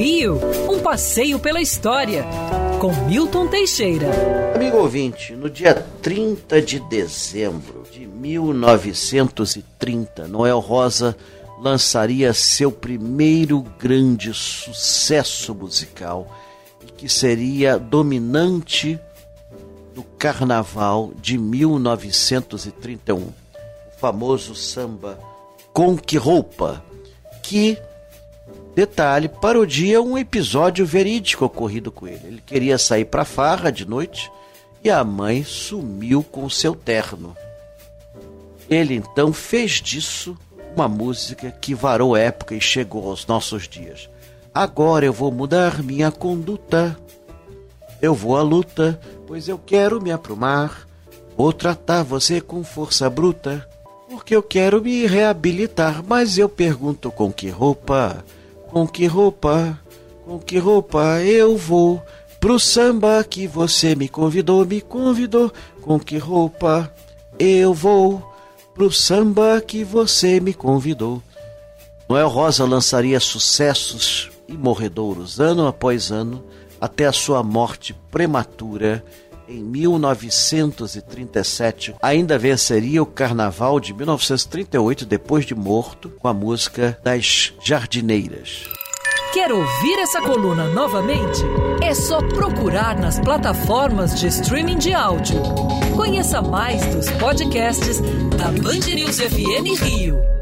Rio, um passeio pela história, com Milton Teixeira. Amigo ouvinte, no dia 30 de dezembro de 1930, Noel Rosa lançaria seu primeiro grande sucesso musical que seria dominante do carnaval de 1931, o famoso samba Com Que Roupa, que Detalhe, parodia um episódio verídico ocorrido com ele. Ele queria sair para farra de noite e a mãe sumiu com seu terno. Ele então fez disso uma música que varou época e chegou aos nossos dias. Agora eu vou mudar minha conduta. Eu vou à luta, pois eu quero me aprumar. Vou tratar você com força bruta, porque eu quero me reabilitar. Mas eu pergunto com que roupa? Com que roupa, com que roupa eu vou pro samba que você me convidou, me convidou? Com que roupa eu vou pro samba que você me convidou? Noel Rosa lançaria sucessos e morredouros ano após ano até a sua morte prematura em 1937, ainda venceria o Carnaval de 1938 depois de morto com a música das Jardineiras. Quer ouvir essa coluna novamente? É só procurar nas plataformas de streaming de áudio. Conheça mais dos podcasts da Band News FM Rio.